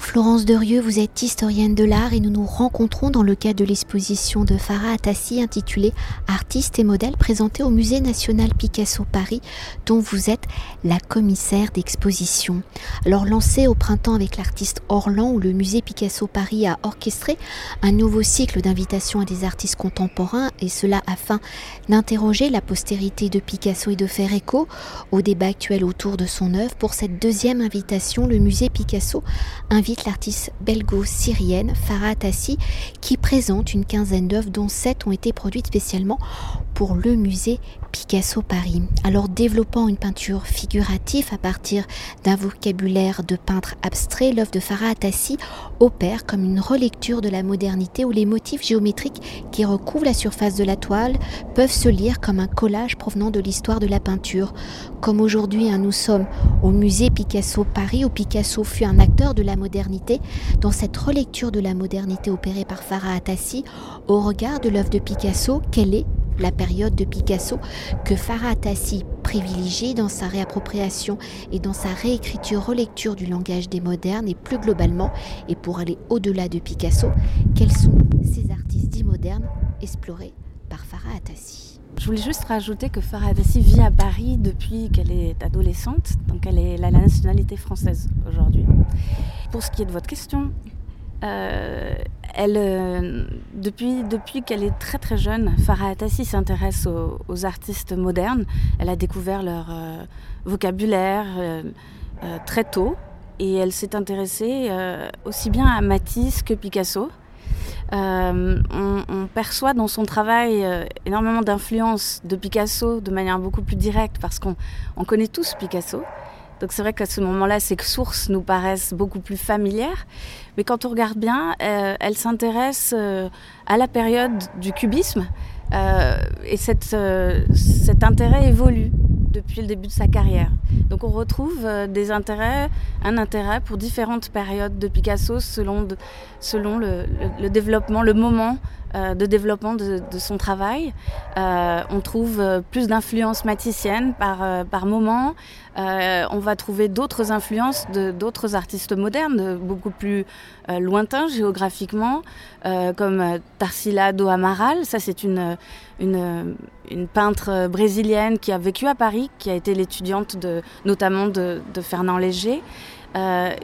Florence Derieux, vous êtes historienne de l'art et nous nous rencontrons dans le cadre de l'exposition de Farah Atassi intitulée Artistes et modèles présentée au Musée national Picasso Paris, dont vous êtes la commissaire d'exposition. Alors lancé au printemps avec l'artiste Orlan, où le Musée Picasso Paris a orchestré un nouveau cycle d'invitation à des artistes contemporains, et cela afin d'interroger la postérité de Picasso et de faire écho au débat actuel autour de son œuvre. Pour cette deuxième invitation, le Musée Picasso invite l'artiste belgo-syrienne Farah Tassi qui présente une quinzaine d'œuvres dont sept ont été produites spécialement pour le musée Picasso Paris. Alors développant une peinture figurative à partir d'un vocabulaire de peintre abstrait, l'œuvre de Farah Atassi opère comme une relecture de la modernité où les motifs géométriques qui recouvrent la surface de la toile peuvent se lire comme un collage provenant de l'histoire de la peinture. Comme aujourd'hui hein, nous sommes au musée Picasso Paris où Picasso fut un acteur de la modernité, dans cette relecture de la modernité opérée par Farah Atassi, au regard de l'œuvre de Picasso, quelle est la période de Picasso que Farah Tassi privilégie dans sa réappropriation et dans sa réécriture relecture du langage des modernes et plus globalement, et pour aller au-delà de Picasso, quels sont ces artistes dits modernes explorés par Farah Atassi? Je voulais juste rajouter que Farah Atassi vit à Paris depuis qu'elle est adolescente, donc elle est la nationalité française aujourd'hui. Pour ce qui est de votre question, euh, elle, euh, depuis, depuis qu'elle est très très jeune, Farah Atassi s'intéresse aux, artistes modernes. Elle a découvert leur euh, vocabulaire très tôt et elle s'est intéressée aussi bien à Matisse que Picasso. On, on, perçoit dans son travail énormément d'influence de Picasso de manière beaucoup plus directe parce qu'on connaît tous Picasso. Donc c'est vrai qu'à ce moment-là, ces sources nous paraissent beaucoup plus familières. Mais quand on regarde bien, euh, elle s'intéresse euh, à la période du cubisme. Euh, et cet intérêt évolue depuis le début de sa carrière. Donc on retrouve des intérêts, un intérêt pour différentes périodes de Picasso selon, selon le, développement, le moment de développement de, son travail. on trouve plus d'influence maticienne par, par moment. on va trouver d'autres influences d'autres artistes modernes, beaucoup plus euh, lointains géographiquement, euh, comme euh, Tarsila do Amaral. Ça, c'est une, une, peintre brésilienne qui a vécu à Paris, qui a été l'étudiante de, notamment de, Fernand Léger.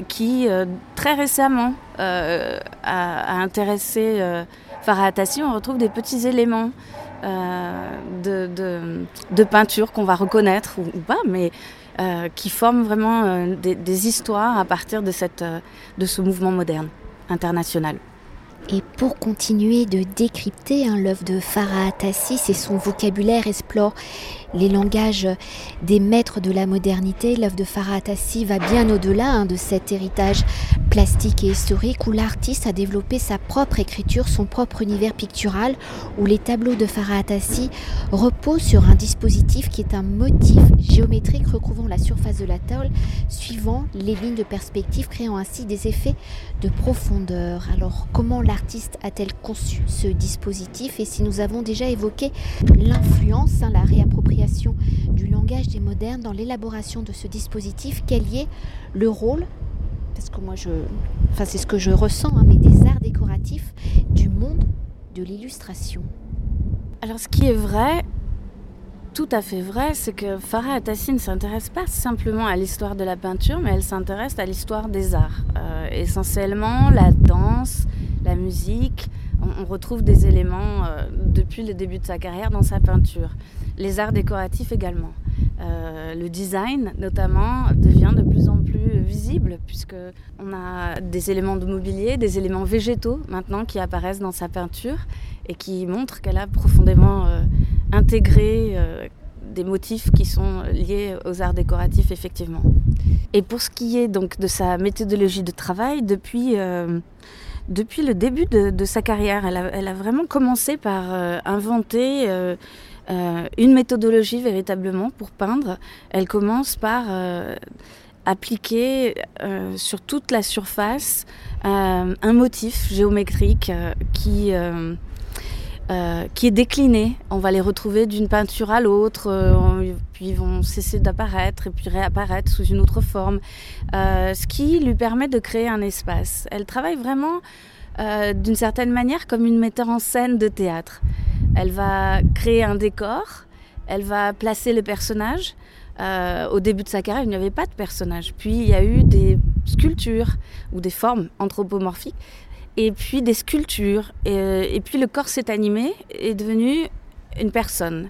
qui très récemment a, intéressé Farah Atassi. On retrouve des petits éléments de, peinture qu'on va reconnaître ou, pas, mais euh, qui forment vraiment euh, des, histoires à partir de, cette, euh, de ce mouvement moderne international. Et pour continuer de décrypter hein, l'œuvre de Farah Tassis et son vocabulaire explore les langages des maîtres de la modernité, l'œuvre de Farah Tassi va bien au-delà hein, de cet héritage plastique et historique où l'artiste a développé sa propre écriture, son propre univers pictural, où les tableaux de Farah Tassi reposent sur un dispositif qui est un motif géométrique recouvrant la surface de la table, suivant les lignes de perspective, créant ainsi des effets de profondeur. Alors comment l'artiste a-t-elle conçu ce dispositif et si nous avons déjà évoqué l'influence, hein, la réappropriation du langage des modernes dans l'élaboration de ce dispositif, quel y est le rôle parce que moi je, enfin c'est ce que je ressens, hein, mais des arts décoratifs du monde de l'illustration? Alors ce qui est vrai, tout à fait vrai, c'est que Farah Atassi ne s'intéresse pas simplement à l'histoire de la peinture, mais elle s'intéresse à l'histoire des arts. Euh, essentiellement la danse, la musique. On, retrouve des éléments euh, depuis le début de sa carrière dans sa peinture. Les arts décoratifs également. Euh, le design, notamment, devient de plus en plus visible puisque on a des éléments de mobilier, des éléments végétaux maintenant qui apparaissent dans sa peinture et qui montrent qu'elle a profondément euh, intégré des motifs qui sont liés aux arts décoratifs effectivement. Et pour ce qui est donc de sa méthodologie de travail, depuis depuis le début de, sa carrière, elle a, vraiment commencé par inventer euh, une méthodologie véritablement pour peindre. Elle commence par euh, appliquer euh, sur toute la surface un motif géométrique qui euh, qui est déclinée. On va les retrouver d'une peinture à l'autre, euh, puis ils vont cesser d'apparaître et puis réapparaître sous une autre forme, euh, ce qui lui permet de créer un espace. Elle travaille vraiment d'une certaine manière comme une metteur en scène de théâtre. Elle va créer un décor, elle va placer le personnage. au début de sa carrière, il n'y avait pas de personnage. Puis il y a eu des sculptures ou des formes anthropomorphiques et puis des sculptures. Et, puis le corps s'est animé, est devenu une personne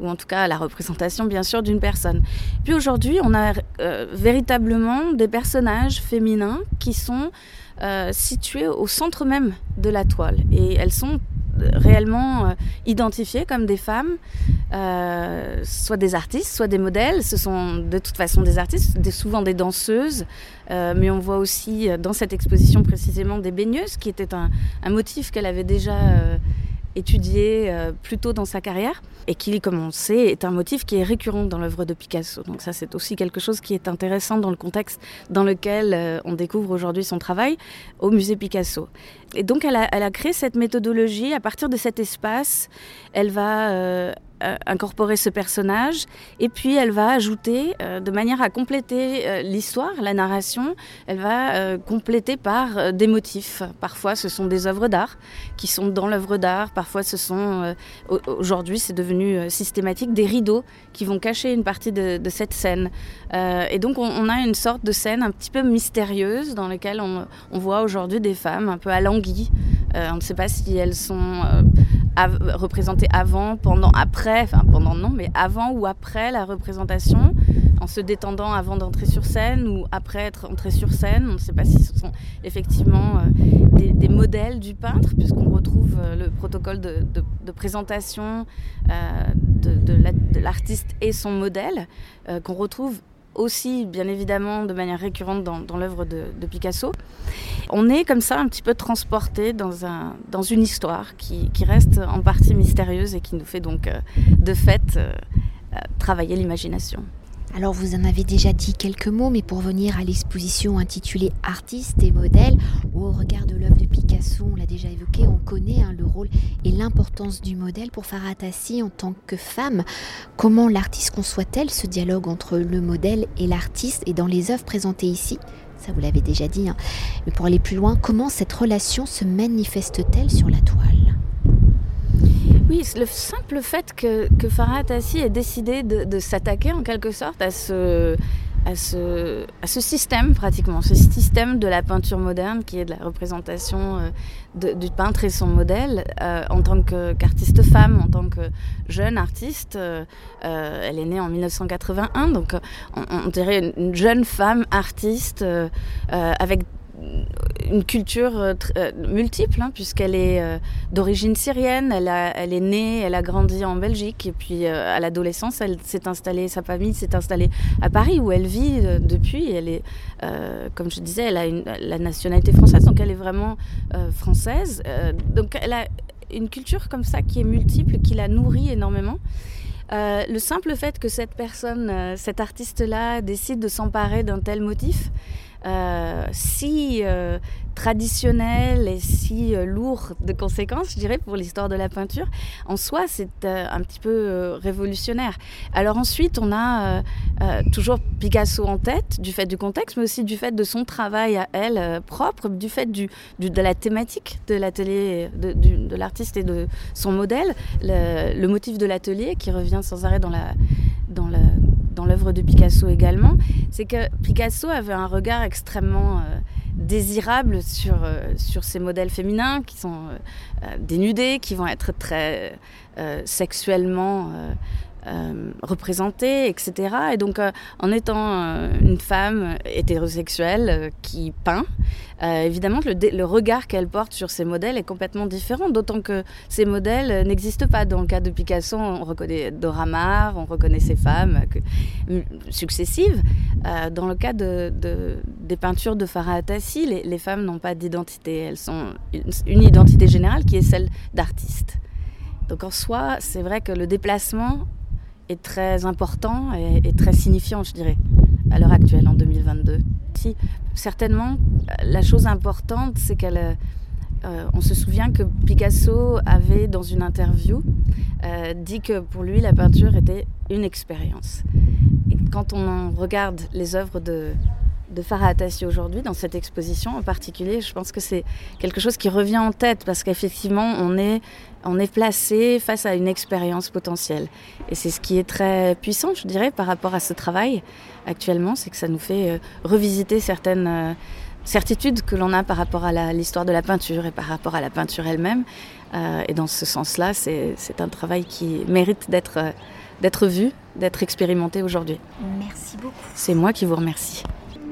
ou en tout cas la représentation bien sûr d'une personne. Puis aujourd'hui, on a euh, véritablement des personnages féminins qui sont euh, situés au centre même de la toile et elles sont réellement euh, identifiées comme des femmes, euh, soit des artistes, soit des modèles. Ce sont de toute façon des artistes, souvent des danseuses, euh, mais on voit aussi dans cette exposition précisément des baigneuses, qui était un, motif qu'elle avait déjà étudié plus tôt dans sa carrière et qui, comme on sait, est un motif qui est récurrent dans l'œuvre de Picasso. Donc ça, c'est aussi quelque chose qui est intéressant dans le contexte dans lequel on découvre aujourd'hui son travail au musée Picasso. Et donc, elle a, créé cette méthodologie. À partir de cet espace, elle va euh, euh, incorporer ce personnage et puis elle va ajouter, euh, de manière à compléter euh, l'histoire, la narration, elle va compléter par des motifs. Parfois, ce sont des œuvres d'art qui sont dans l'œuvre d'art. Parfois, ce sont, aujourd'hui, c'est devenu systématique, des rideaux qui vont cacher une partie de, cette scène. et donc, on, a une sorte de scène un petit peu mystérieuse dans laquelle on, on voit aujourd'hui des femmes un peu alanguies. on ne sait pas si elles sont représentées avant, pendant, après, enfin pendant non, mais avant ou après la représentation, en se détendant avant d'entrer sur scène ou après être entré sur scène. On ne sait pas si ce sont effectivement euh, des, modèles du peintre, puisqu'on retrouve euh, le protocole de, présentation euh, de, l'artiste et son modèle, qu'on retrouve aussi, bien évidemment, de manière récurrente dans, l'œuvre de, Picasso. On est comme ça un petit peu transporté dans, un, dans une histoire qui, reste en partie mystérieuse et qui nous fait donc, euh, de fait, euh, euh, travailler l'imagination. Alors vous en avez déjà dit quelques mots, mais pour venir à l'exposition intitulée Artistes et modèles, au regard de l'œuvre de Picasso, on l'a déjà évoqué, on connaît hein, le rôle et l'importance du modèle pour Farah Tassi en tant que femme. Comment l'artiste conçoit-elle ce dialogue entre le modèle et l'artiste et dans les œuvres présentées ici? Ça vous l'avez déjà dit, hein. mais pour aller plus loin, comment cette relation se manifeste-t-elle sur la toile? Oui, le simple fait que, que Farah Tassi ait décidé de, s'attaquer en quelque sorte à ce, système pratiquement, ce système de la peinture moderne qui est de la représentation euh, du peintre et son modèle euh, en tant qu'artiste femme, en tant que jeune artiste. Euh, elle est née en 1981, donc on, on dirait une jeune femme artiste avec une culture euh, euh, multiple, hein, puisqu'elle est euh, d'origine syrienne, elle, est née, elle a grandi en Belgique, et puis à l'adolescence, elle s'est installée, sa famille s'est installée à Paris, où elle vit depuis. Elle est, comme je disais, elle a la nationalité française, donc elle est vraiment française. donc elle a une culture comme ça qui est multiple, qui la nourrit énormément. le simple fait que cette personne, cet artiste-là, décide de s'emparer d'un tel motif, euh, si euh, traditionnel et si euh, lourd de conséquences, je dirais, pour l'histoire de la peinture, en soi, c'est un petit peu révolutionnaire. Alors ensuite, on a toujours Picasso en tête, du fait du contexte, mais aussi du fait de son travail à elle propre, du fait de la thématique de l'atelier de, l'artiste et de son modèle, le, le motif de l'atelier qui revient sans arrêt dans la, dans la dans l'œuvre de Picasso également, c'est que Picasso avait un regard extrêmement euh, désirable sur, euh, sur ces modèles féminins qui sont euh, dénudés, qui vont être très sexuellement euh, représentée, etc. Et donc, euh, en étant euh, une femme hétérosexuelle qui peint, évidemment, le, regard qu'elle porte sur ces modèles est complètement différent, d'autant que ces modèles n'existent pas. Dans le cas de Picasso, on reconnaît Dora Maar, on reconnaît ces femmes successives. dans le cas de, des peintures de Farah Atassi, les, femmes n'ont pas d'identité. Elles sont une identité générale qui est celle d'artiste. Donc en soi, c'est vrai que le déplacement est très important et, très signifiant, je dirais, à l'heure actuelle, en 2022. Si, certainement, la chose importante, c'est qu'elle on se souvient que Picasso avait, dans une interview, dit que pour lui, la peinture était une expérience. Et quand on regarde les œuvres de, de Farah Atassi aujourd'hui, dans cette exposition en particulier, je pense que c'est quelque chose qui revient en tête parce qu'effectivement, on est, on est placé face à une expérience potentielle. Et c'est ce qui est très puissant, je dirais, par rapport à ce travail actuellement, c'est que ça nous fait euh, revisiter certaines euh, certitudes que l'on a par rapport à l'histoire de la peinture et par rapport à la peinture elle-même. Euh, et dans ce sens-là, c'est un travail qui mérite d'être d'être vu, d'être expérimenté aujourd'hui. Merci beaucoup. C'est moi qui vous remercie.